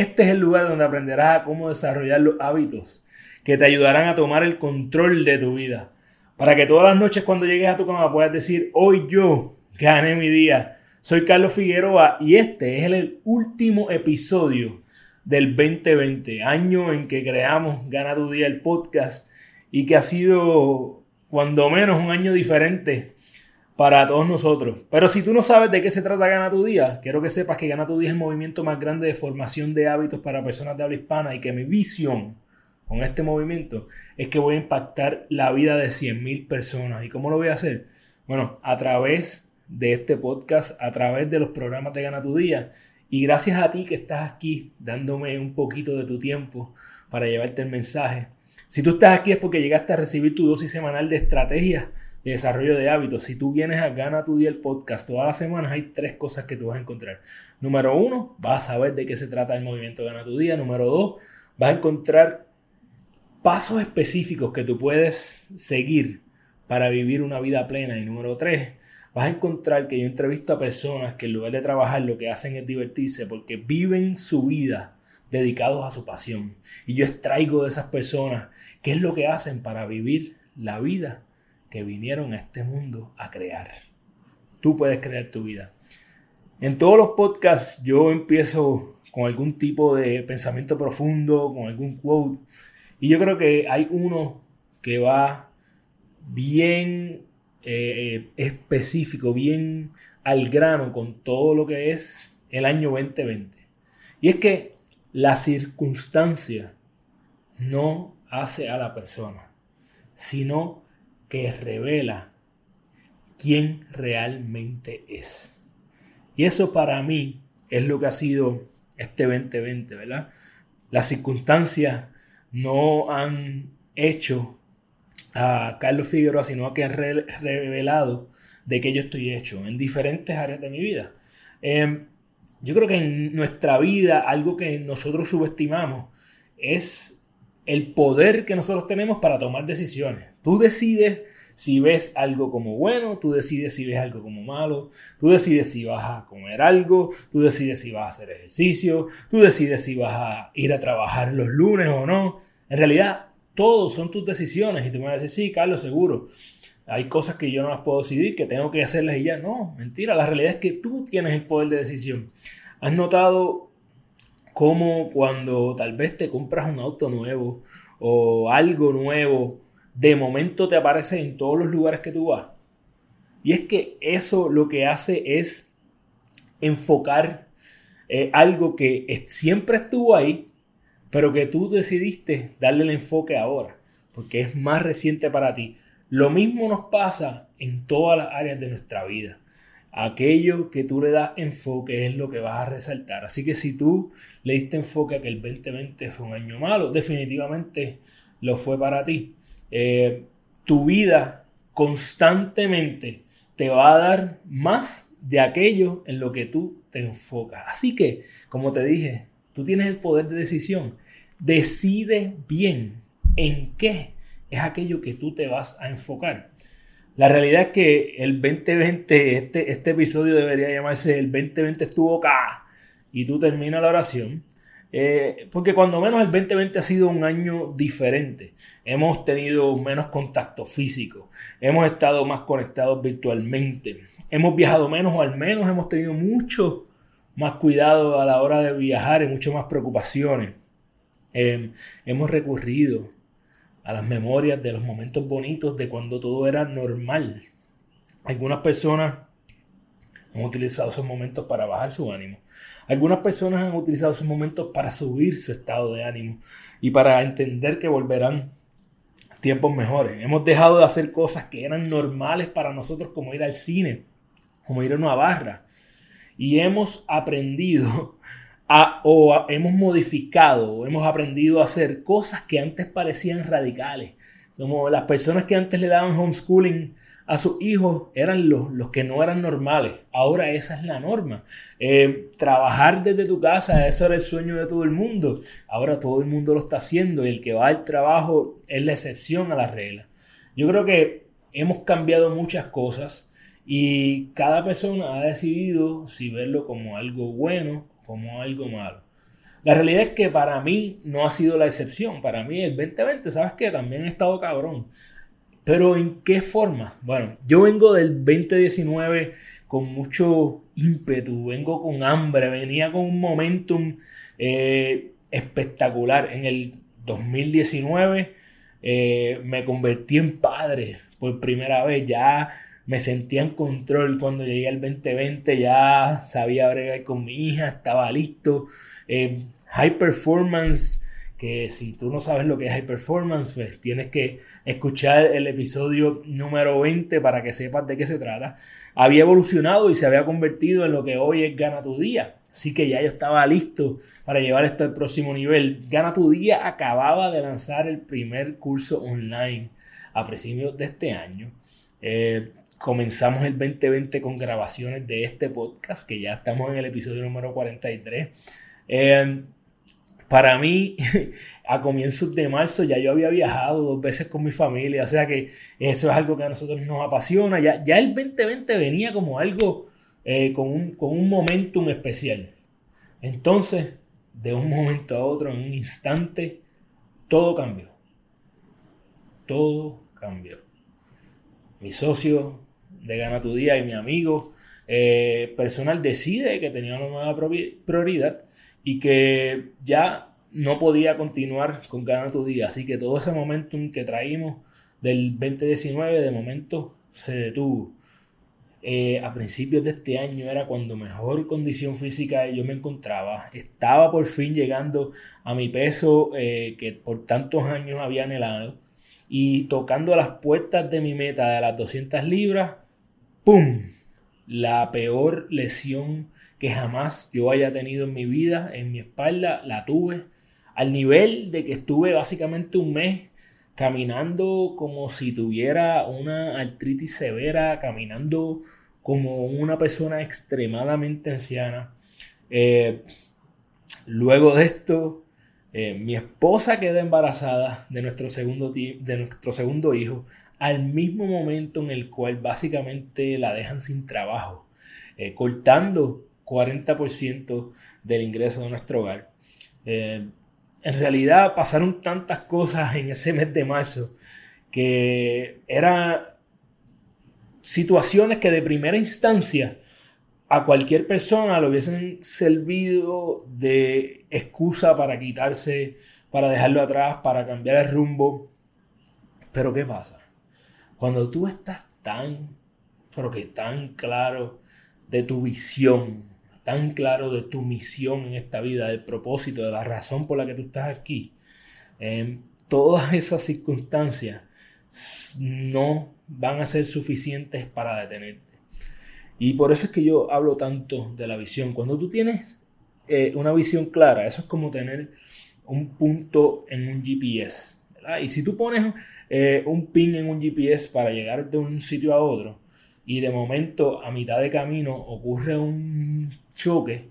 este es el lugar donde aprenderás a cómo desarrollar los hábitos que te ayudarán a tomar el control de tu vida. Para que todas las noches cuando llegues a tu cama puedas decir, hoy yo gané mi día. Soy Carlos Figueroa y este es el último episodio del 2020, año en que creamos Gana tu Día el podcast y que ha sido cuando menos un año diferente para todos nosotros. Pero si tú no sabes de qué se trata Gana tu Día, quiero que sepas que Gana tu Día es el movimiento más grande de formación de hábitos para personas de habla hispana y que mi visión con este movimiento es que voy a impactar la vida de 100.000 personas. ¿Y cómo lo voy a hacer? Bueno, a través de este podcast, a través de los programas de Gana tu Día. Y gracias a ti que estás aquí dándome un poquito de tu tiempo para llevarte el mensaje. Si tú estás aquí es porque llegaste a recibir tu dosis semanal de estrategias de desarrollo de hábitos. Si tú vienes a Gana tu Día el podcast todas las semanas, hay tres cosas que tú vas a encontrar. Número uno, vas a saber de qué se trata el movimiento Gana tu Día. Número dos, vas a encontrar pasos específicos que tú puedes seguir para vivir una vida plena. Y número tres, vas a encontrar que yo entrevisto a personas que en lugar de trabajar lo que hacen es divertirse porque viven su vida dedicados a su pasión. Y yo extraigo de esas personas qué es lo que hacen para vivir la vida que vinieron a este mundo a crear. Tú puedes crear tu vida. En todos los podcasts yo empiezo con algún tipo de pensamiento profundo, con algún quote. Y yo creo que hay uno que va bien eh, específico, bien al grano con todo lo que es el año 2020. Y es que la circunstancia no hace a la persona, sino que revela quién realmente es. Y eso para mí es lo que ha sido este 2020, ¿verdad? Las circunstancias no han hecho a Carlos Figueroa, sino que han revelado de qué yo estoy hecho en diferentes áreas de mi vida. Em, yo creo que en nuestra vida algo que nosotros subestimamos es el poder que nosotros tenemos para tomar decisiones. Tú decides si ves algo como bueno, tú decides si ves algo como malo, tú decides si vas a comer algo, tú decides si vas a hacer ejercicio, tú decides si vas a ir a trabajar los lunes o no. En realidad, todos son tus decisiones y te vas a decir, sí, Carlos, seguro. Hay cosas que yo no las puedo decidir, que tengo que hacerlas y ya. No, mentira. La realidad es que tú tienes el poder de decisión. ¿Has notado cómo cuando tal vez te compras un auto nuevo o algo nuevo, de momento te aparece en todos los lugares que tú vas. Y es que eso lo que hace es enfocar eh, algo que siempre estuvo ahí, pero que tú decidiste darle el enfoque ahora, porque es más reciente para ti. Lo mismo nos pasa en todas las áreas de nuestra vida. Aquello que tú le das enfoque es lo que vas a resaltar. Así que si tú le diste enfoque a que el 2020 fue un año malo, definitivamente lo fue para ti. Eh, tu vida constantemente te va a dar más de aquello en lo que tú te enfocas. Así que, como te dije, tú tienes el poder de decisión. Decide bien en qué es aquello que tú te vas a enfocar. La realidad es que el 2020, este, este episodio debería llamarse El 2020 estuvo acá y tú terminas la oración eh, porque cuando menos el 2020 ha sido un año diferente. Hemos tenido menos contacto físico, hemos estado más conectados virtualmente, hemos viajado menos o al menos hemos tenido mucho más cuidado a la hora de viajar y mucho más preocupaciones. Eh, hemos recurrido a las memorias de los momentos bonitos de cuando todo era normal. Algunas personas han utilizado esos momentos para bajar su ánimo. Algunas personas han utilizado esos momentos para subir su estado de ánimo y para entender que volverán tiempos mejores. Hemos dejado de hacer cosas que eran normales para nosotros como ir al cine, como ir a una barra. Y hemos aprendido o hemos modificado o hemos aprendido a hacer cosas que antes parecían radicales. Como las personas que antes le daban homeschooling a sus hijos eran los, los que no eran normales. Ahora esa es la norma. Eh, trabajar desde tu casa, eso era el sueño de todo el mundo. Ahora todo el mundo lo está haciendo y el que va al trabajo es la excepción a la regla. Yo creo que hemos cambiado muchas cosas y cada persona ha decidido si verlo como algo bueno o como algo malo. La realidad es que para mí no ha sido la excepción. Para mí el 2020, ¿sabes qué? También he estado cabrón. Pero ¿en qué forma? Bueno, yo vengo del 2019 con mucho ímpetu, vengo con hambre, venía con un momentum eh, espectacular. En el 2019 eh, me convertí en padre por primera vez, ya me sentía en control cuando llegué al 2020, ya sabía bregar con mi hija, estaba listo. Eh, high performance que si tú no sabes lo que es high performance, pues tienes que escuchar el episodio número 20 para que sepas de qué se trata. Había evolucionado y se había convertido en lo que hoy es Gana tu Día. Así que ya yo estaba listo para llevar esto al próximo nivel. Gana tu Día acababa de lanzar el primer curso online a principios de este año. Eh, comenzamos el 2020 con grabaciones de este podcast, que ya estamos en el episodio número 43. Eh, para mí, a comienzos de marzo ya yo había viajado dos veces con mi familia, o sea que eso es algo que a nosotros nos apasiona. Ya, ya el 2020 venía como algo eh, con, un, con un momentum especial. Entonces, de un momento a otro, en un instante, todo cambió. Todo cambió. Mi socio de Gana tu Día y mi amigo eh, personal decide que tenía una nueva prioridad y que ya no podía continuar con Ganar tu Día. Así que todo ese momentum que traímos del 2019 de momento se detuvo. Eh, a principios de este año era cuando mejor condición física yo me encontraba. Estaba por fin llegando a mi peso eh, que por tantos años había anhelado. Y tocando las puertas de mi meta de las 200 libras, ¡pum! La peor lesión que jamás yo haya tenido en mi vida, en mi espalda, la tuve. Al nivel de que estuve básicamente un mes caminando como si tuviera una artritis severa, caminando como una persona extremadamente anciana. Eh, luego de esto, eh, mi esposa queda embarazada de nuestro, segundo, de nuestro segundo hijo al mismo momento en el cual básicamente la dejan sin trabajo, eh, cortando 40% del ingreso de nuestro hogar. Eh, en realidad pasaron tantas cosas en ese mes de marzo que eran situaciones que de primera instancia a cualquier persona le hubiesen servido de excusa para quitarse, para dejarlo atrás, para cambiar el rumbo. Pero ¿qué pasa? Cuando tú estás tan, pero tan claro de tu visión, tan claro de tu misión en esta vida, del propósito, de la razón por la que tú estás aquí, em, todas esas circunstancias no van a ser suficientes para detenerte. Y por eso es que yo hablo tanto de la visión. Cuando tú tienes eh, una visión clara, eso es como tener un punto en un GPS. Y si tú pones eh, un pin en un GPS para llegar de un sitio a otro, y de momento a mitad de camino ocurre un choque,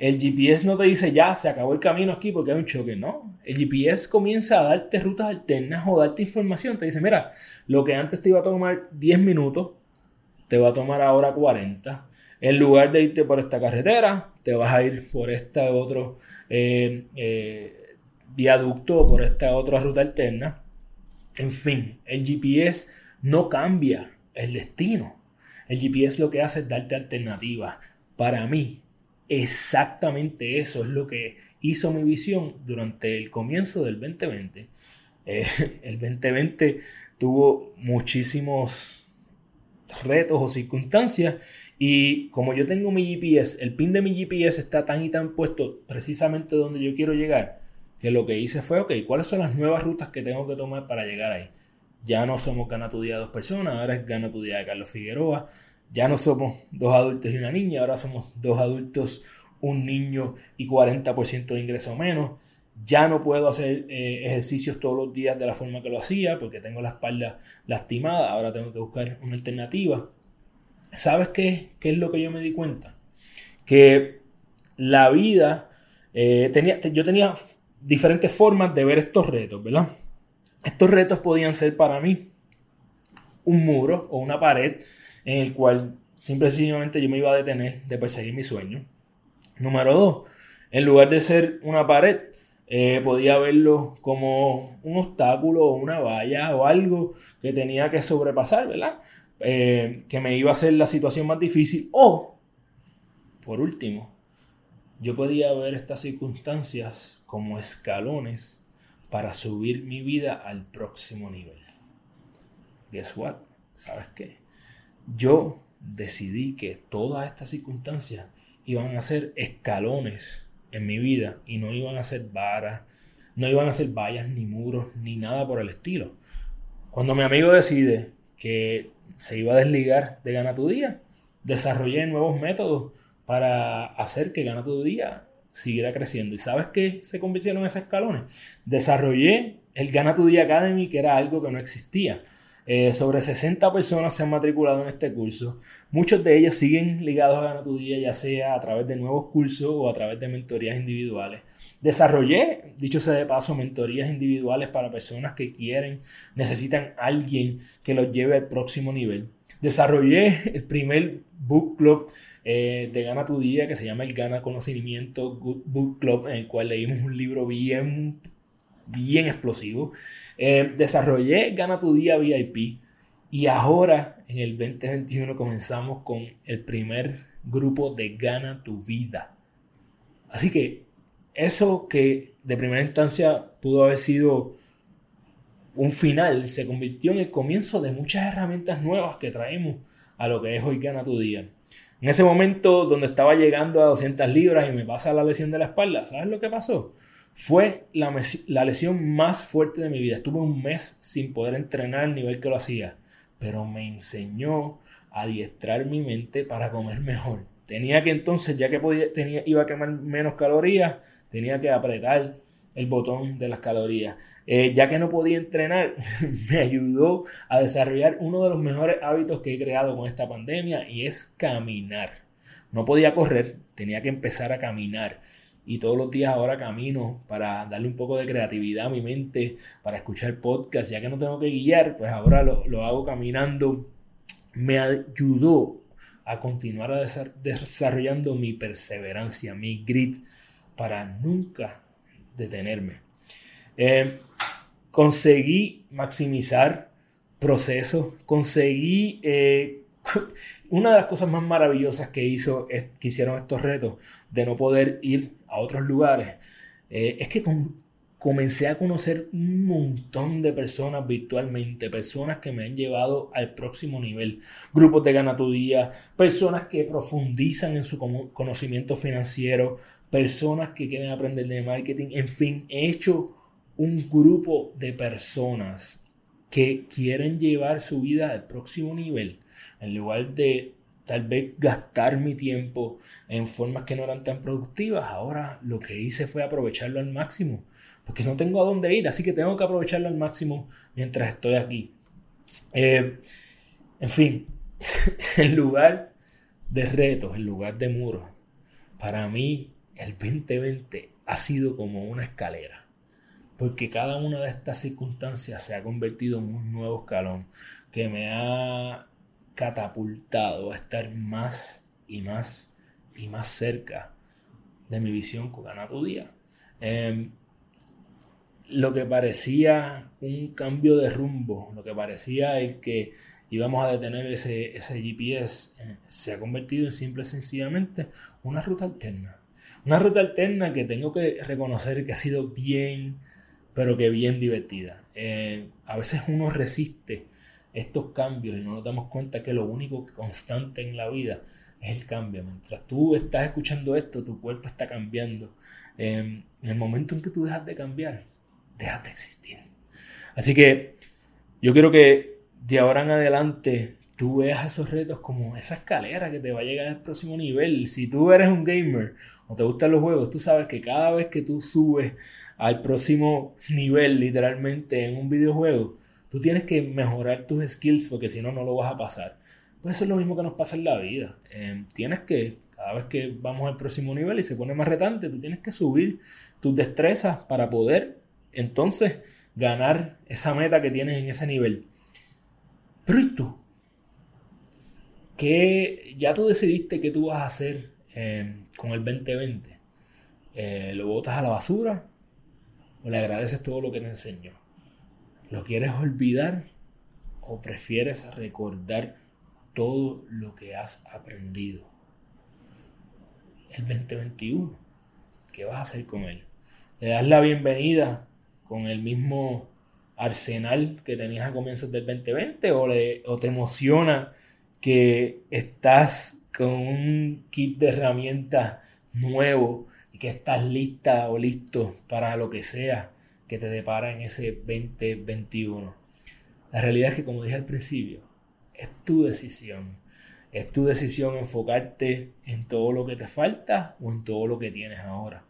el GPS no te dice ya, se acabó el camino aquí porque hay un choque, no. El GPS comienza a darte rutas alternas o darte información. Te dice, mira, lo que antes te iba a tomar 10 minutos, te va a tomar ahora 40. En lugar de irte por esta carretera, te vas a ir por este otro eh, eh, viaducto o por esta otra ruta alterna. En fin, el GPS no cambia el destino. El GPS lo que hace es darte alternativas. Para mí, exactamente eso es lo que hizo mi visión durante el comienzo del 2020. Eh, el 2020 tuvo muchísimos retos o circunstancias y como yo tengo mi GPS, el pin de mi GPS está tan y tan puesto precisamente donde yo quiero llegar, que lo que hice fue, ok, ¿cuáles son las nuevas rutas que tengo que tomar para llegar ahí? Ya no somos Gana tu Día dos personas, ahora es Gana tu Día de Carlos Figueroa. Ya no somos dos adultos y una niña, ahora somos dos adultos, un niño y 40% de ingreso menos. Ya no puedo hacer eh, ejercicios todos los días de la forma que lo hacía porque tengo la espalda lastimada. Ahora tengo que buscar una alternativa. ¿Sabes qué, qué es lo que yo me di cuenta? Que la vida, eh, tenía, yo tenía diferentes formas de ver estos retos, ¿verdad? Estos retos podían ser para mí un muro o una pared en el cual simplemente yo me iba a detener de perseguir mi sueño. Número dos, en lugar de ser una pared, eh, podía verlo como un obstáculo o una valla o algo que tenía que sobrepasar, ¿verdad? Eh, que me iba a hacer la situación más difícil. O, por último, yo podía ver estas circunstancias como escalones para subir mi vida al próximo nivel. Guess what? ¿Sabes qué? Yo decidí que todas estas circunstancias iban a ser escalones en mi vida y no iban a ser varas, no iban a ser vallas ni muros ni nada por el estilo. Cuando mi amigo decide que se iba a desligar de Gana tu Día, desarrollé nuevos métodos para hacer que Gana tu Día siguiera creciendo. ¿Y sabes qué se convirtieron esos escalones? Desarrollé el Gana tu Día Academy, que era algo que no existía. Eh, sobre 60 personas se han matriculado en este curso. Muchos de ellos siguen ligados a Gana tu Día, ya sea a través de nuevos cursos o a través de mentorías individuales. Desarrollé, dicho sea de paso, mentorías individuales para personas que quieren, necesitan alguien que los lleve al próximo nivel. Desarrollé el primer book club eh, de Gana tu Día que se llama el Gana Conocimiento Book Club, en el cual leímos un libro bien bien explosivo. Eh, desarrollé Gana tu Día VIP y ahora en el 2021 comenzamos con el primer grupo de Gana tu Vida. Así que eso que de primera instancia pudo haber sido un final, se convirtió en el comienzo de muchas herramientas nuevas que traemos a lo que es hoy Gana tu Día. En ese momento donde estaba llegando a 200 libras y me pasa la lesión de la espalda, ¿sabes lo que pasó? Fue la, lesión más fuerte de mi vida. Estuve un mes sin poder entrenar al nivel que lo hacía, pero me enseñó a adiestrar mi mente para comer mejor. Tenía que entonces, ya que podía, tenía, iba a quemar menos calorías, tenía que apretar el botón de las calorías. Eh, ya que no podía entrenar, me ayudó a desarrollar uno de los mejores hábitos que he creado con esta pandemia y es caminar. No podía correr, tenía que empezar a caminar y todos los días ahora camino para darle un poco de creatividad a mi mente, para escuchar podcast, ya que no tengo que guiar, pues ahora lo, hago caminando. Me ayudó a continuar desarrollando mi perseverancia, mi grit, para nunca detenerme. Eh, conseguí maximizar procesos, conseguí eh, una de las cosas más maravillosas que, hizo, que hicieron estos retos de no poder ir a otros lugares, eh, es que comencé a conocer un montón de personas virtualmente, personas que me han llevado al próximo nivel, grupos de gana tu día, personas que profundizan en su conocimiento financiero, personas que quieren aprender de marketing, en fin, he hecho un grupo de personas que quieren llevar su vida al próximo nivel, en lugar de tal vez gastar mi tiempo en formas que no eran tan productivas, ahora lo que hice fue aprovecharlo al máximo, porque no tengo a dónde ir, así que tengo que aprovecharlo al máximo mientras estoy aquí. Eh, en fin, en lugar de retos, en lugar de muros, para mí el 2020 ha sido como una escalera porque cada una de estas circunstancias se ha convertido en un nuevo escalón que me ha catapultado a estar más y más y más cerca de mi visión con ganar tu día. Em, lo que parecía un cambio de rumbo, lo que parecía el que íbamos a detener ese, ese GPS, eh, se ha convertido en simple y sencillamente una ruta alterna. Una ruta alterna que tengo que reconocer que ha sido bien pero que bien divertida. Eh, a veces uno resiste estos cambios y no nos damos cuenta que lo único constante en la vida es el cambio. Mientras tú estás escuchando esto, tu cuerpo está cambiando. Eh, en el momento en que tú dejas de cambiar, dejas de existir. Así que yo quiero que de ahora en adelante tú veas esos retos como esa escalera que te va a llegar al próximo nivel. Si tú eres un gamer o te gustan los juegos, tú sabes que cada vez que tú subes al próximo nivel, literalmente en un videojuego, tú tienes que mejorar tus skills porque si no, no lo vas a pasar. Pues eso es lo mismo que nos pasa en la vida. Em, tienes que, cada vez que vamos al próximo nivel y se pone más retante, tú tienes que subir tus destrezas para poder entonces ganar esa meta que tienes en ese nivel. Pero ¿y tú? Que ya tú decidiste qué tú vas a hacer eh, con el 2020. Eh, ¿Lo botas a la basura o le agradeces todo lo que te enseñó? ¿Lo quieres olvidar o prefieres recordar todo lo que has aprendido? El 2021, ¿qué vas a hacer con él? ¿Le das la bienvenida con el mismo arsenal que tenías a comienzos del 2020 o, o te emociona? Que estás con un kit de herramientas nuevo y que estás lista o listo para lo que sea que te depara en ese 2021. La realidad es que, como dije al principio, es tu decisión. Es tu decisión enfocarte en todo lo que te falta o en todo lo que tienes ahora.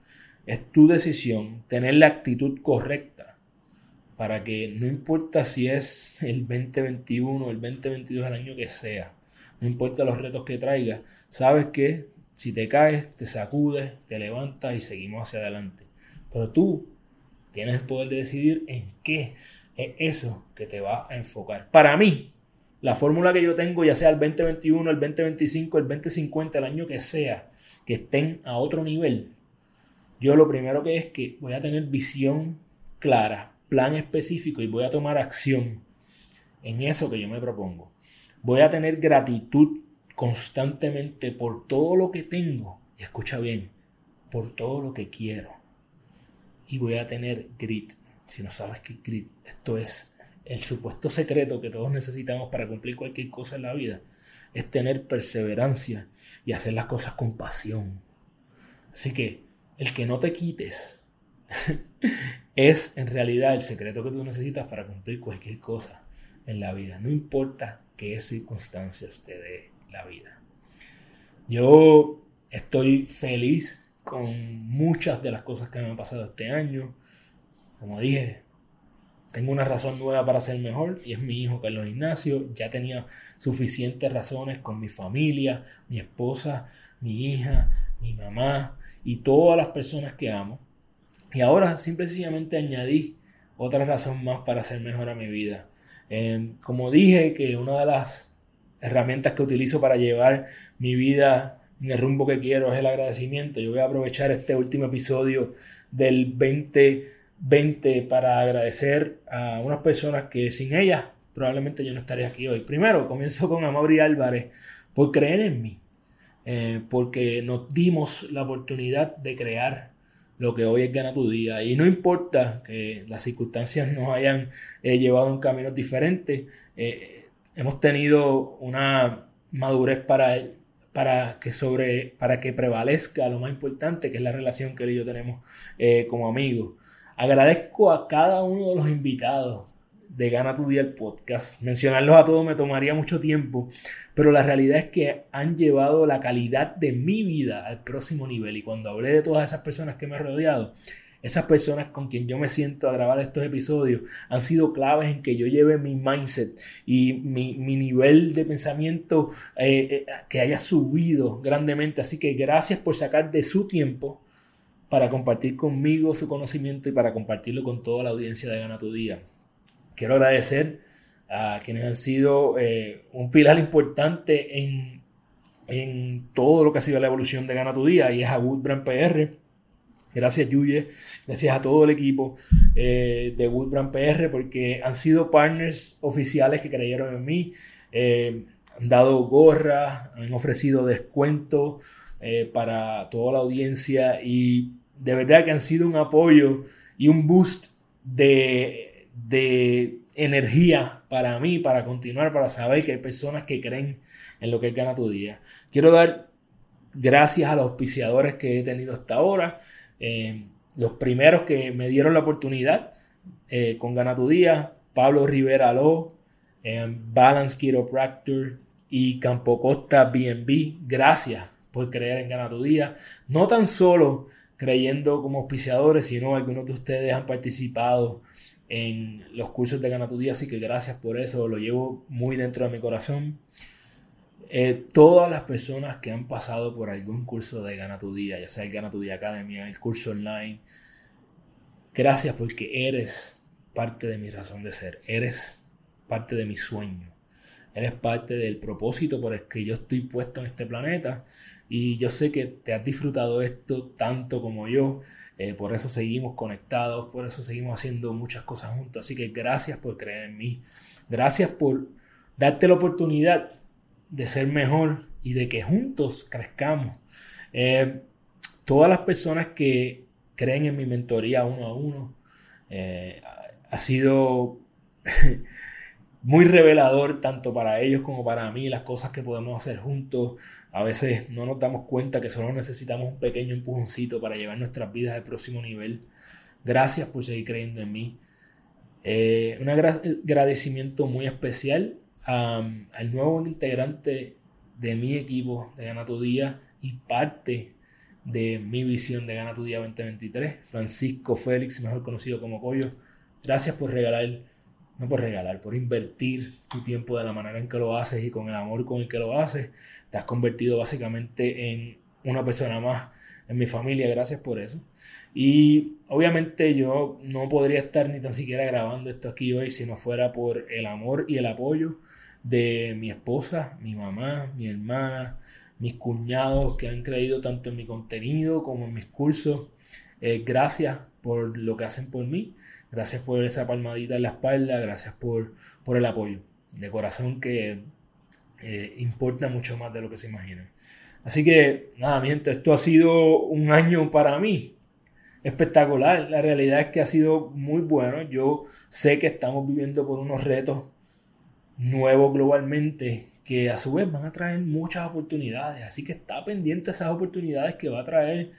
Es tu decisión tener la actitud correcta para que no importa si es el 2021 o el 2022, el año que sea, no importa los retos que traigas, sabes que si te caes, te sacudes, te levantas y seguimos hacia adelante. Pero tú tienes el poder de decidir en qué es eso que te va a enfocar. Para mí, la fórmula que yo tengo, ya sea el 2021, el 2025, el 2050, el año que sea, que estén a otro nivel, yo lo primero que es que voy a tener visión clara, plan específico y voy a tomar acción en eso que yo me propongo. Voy a tener gratitud constantemente por todo lo que tengo. Y escucha bien, por todo lo que quiero. Y voy a tener grit. Si no sabes qué grit, esto es el supuesto secreto que todos necesitamos para cumplir cualquier cosa en la vida. Es tener perseverancia y hacer las cosas con pasión. Así que el que no te quites es en realidad el secreto que tú necesitas para cumplir cualquier cosa en la vida. No importa qué circunstancias te dé la vida. Yo estoy feliz con muchas de las cosas que me han pasado este año. Como dije, tengo una razón nueva para ser mejor y es mi hijo Carlos Ignacio. Ya tenía suficientes razones con mi familia, mi esposa, mi hija, mi mamá y todas las personas que amo. Y ahora simplemente añadí otra razón más para ser mejor a mi vida. Em, como dije, que una de las herramientas que utilizo para llevar mi vida en el rumbo que quiero es el agradecimiento. Yo voy a aprovechar este último episodio del 2020 para agradecer a unas personas que sin ellas probablemente yo no estaría aquí hoy. Primero, comienzo con Amaury Álvarez por creer en mí, eh, porque nos dimos la oportunidad de crear lo que hoy es Gana tu Día. Y no importa que las circunstancias nos hayan eh, llevado en caminos diferentes, eh, hemos tenido una madurez para, para, que sobre, para que prevalezca lo más importante, que es la relación que él y yo tenemos eh, como amigos. Agradezco a cada uno de los invitados de Gana tu Día el podcast. Mencionarlos a todos me tomaría mucho tiempo, pero la realidad es que han llevado la calidad de mi vida al próximo nivel. Y cuando hablé de todas esas personas que me han rodeado, esas personas con quien yo me siento a grabar estos episodios han sido claves en que yo lleve mi mindset y mi, nivel de pensamiento eh, eh, que haya subido grandemente. Así que gracias por sacar de su tiempo para compartir conmigo su conocimiento y para compartirlo con toda la audiencia de Gana tu Día. Quiero agradecer a quienes han sido eh, un pilar importante en, en, todo lo que ha sido la evolución de Gana Tu Día y es a Woodbrand PR. Gracias Yuye, gracias a todo el equipo eh, de Woodbrand PR porque han sido partners oficiales que creyeron en mí, eh, han dado gorras, han ofrecido descuentos para toda la audiencia y de verdad que han sido un apoyo y un boost de de energía para mí, para continuar, para saber que hay personas que creen en lo que Gana tu Día. Quiero dar gracias a los auspiciadores que he tenido hasta ahora. Eh, los primeros que me dieron la oportunidad eh, con Gana tu Día, Pablo Rivera Aló, Balance Chiropractor y Campo Costa BNB. Gracias por creer en Gana tu Día. No tan solo creyendo como auspiciadores, sino algunos de ustedes han participado en los cursos de Gana tu Día, así que gracias por eso, lo llevo muy dentro de mi corazón. Eh, todas las personas que han pasado por algún curso de Gana tu Día, ya sea el Gana tu Día Academia, el curso online, gracias porque eres parte de mi razón de ser, eres parte de mi sueño, eres parte del propósito por el que yo estoy puesto en este planeta y yo sé que te has disfrutado esto tanto como yo. Eh, por eso seguimos conectados, por eso seguimos haciendo muchas cosas juntos. Así que gracias por creer en mí. Gracias por darte la oportunidad de ser mejor y de que juntos crezcamos. Eh, todas las personas que creen en mi mentoría uno a uno, eh, ha sido muy revelador tanto para ellos como para mí las cosas que podemos hacer juntos. A veces no nos damos cuenta que solo necesitamos un pequeño empujoncito para llevar nuestras vidas al próximo nivel. Gracias por seguir creyendo en mí. Eh, un agradecimiento muy especial al nuevo integrante de mi equipo de Gana tu Día y parte de mi visión de Gana tu Día 2023, Francisco Félix, mejor conocido como Coyo. Gracias por regalar no por regalar, por invertir tu tiempo de la manera en que lo haces y con el amor con el que lo haces. Te has convertido básicamente en una persona más en mi familia, gracias por eso. Y obviamente yo no podría estar ni tan siquiera grabando esto aquí hoy si no fuera por el amor y el apoyo de mi esposa, mi mamá, mi hermana, mis cuñados que han creído tanto en mi contenido como en mis cursos. Eh, gracias por lo que hacen por mí. Gracias por esa palmadita en la espalda, gracias por, por el apoyo de corazón que eh, importa mucho más de lo que se imagina. Así que, nada, miento, esto ha sido un año para mí espectacular. La realidad es que ha sido muy bueno. Yo sé que estamos viviendo por unos retos nuevos globalmente que a su vez van a traer muchas oportunidades. Así que está pendiente esas oportunidades que va a traer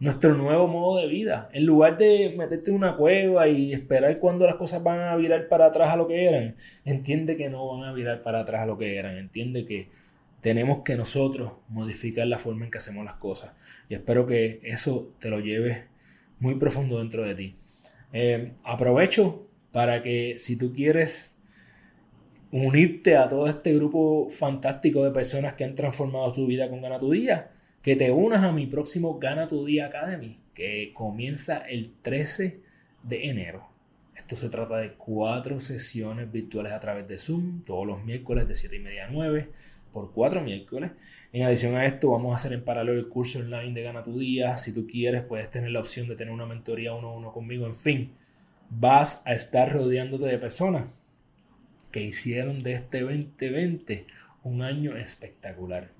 nuestro nuevo modo de vida. En lugar de meterte en una cueva y esperar cuando las cosas van a virar para atrás a lo que eran, entiende que no van a virar para atrás a lo que eran. Entiende que tenemos que nosotros modificar la forma en que hacemos las cosas. Y espero que eso te lo lleves muy profundo dentro de ti. Eh, aprovecho para que si tú quieres unirte a todo este grupo fantástico de personas que han transformado tu vida con Gana tu Día, que te unas a mi próximo Gana tu Día Academy, que comienza el 13 de enero. Esto se trata de cuatro sesiones virtuales a través de Zoom, todos los miércoles de 7 y media a 9, por cuatro miércoles. En adición a esto, vamos a hacer en paralelo el curso online de Gana tu Día. Si tú quieres, puedes tener la opción de tener una mentoría uno a uno conmigo. En fin, vas a estar rodeándote de personas que hicieron de este 2020 un año espectacular.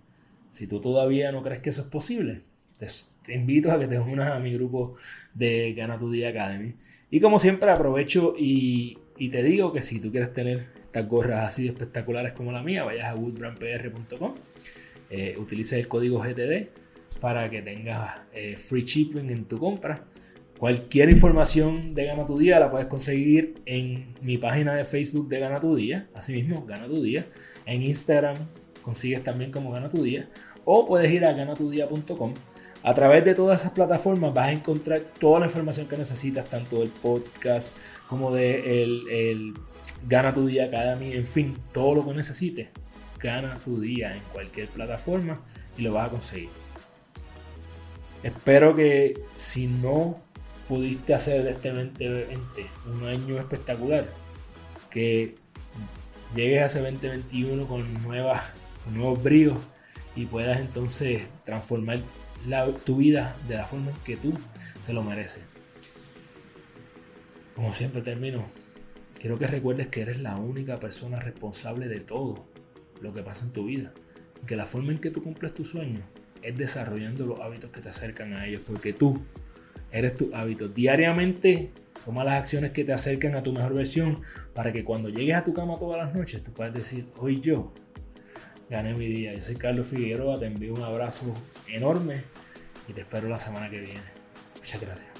Si tú todavía no crees que eso es posible, te, invito a que te unas a mi grupo de Gana tu Día Academy. Y como siempre aprovecho y, te digo que si tú quieres tener estas gorras así espectaculares como la mía, vayas a woodbrandpr.com, eh, utilices el código GTD para que tengas eh, free shipping en tu compra. Cualquier información de Gana tu Día la puedes conseguir en mi página de Facebook de Gana tu Día, así mismo, Gana tu Día, en Instagram consigues también como Gana tu Día. O puedes ir a ganatudía.com. A través de todas esas plataformas vas a encontrar toda la información que necesitas, tanto del podcast como de el, Gana tu Día Academy, en fin, todo lo que necesites. Gana tu día en cualquier plataforma y lo vas a conseguir. Espero que si no pudiste hacer de este 2020 un año espectacular, que llegues a ese 2021 con nuevas nuevos bríos y puedas entonces transformar tu vida de la forma que tú te lo mereces. Como siempre termino, quiero que recuerdes que eres la única persona responsable de todo lo que pasa en tu vida. Y que la forma en que tú cumples tus sueños es desarrollando los hábitos que te acercan a ellos. Porque tú eres tu hábito. Diariamente toma las acciones que te acercan a tu mejor versión para que cuando llegues a tu cama todas las noches tú puedas decir, hoy yo gané mi día. Yo soy Carlos Figueroa, te envío un abrazo enorme y te espero la semana que viene. Muchas gracias.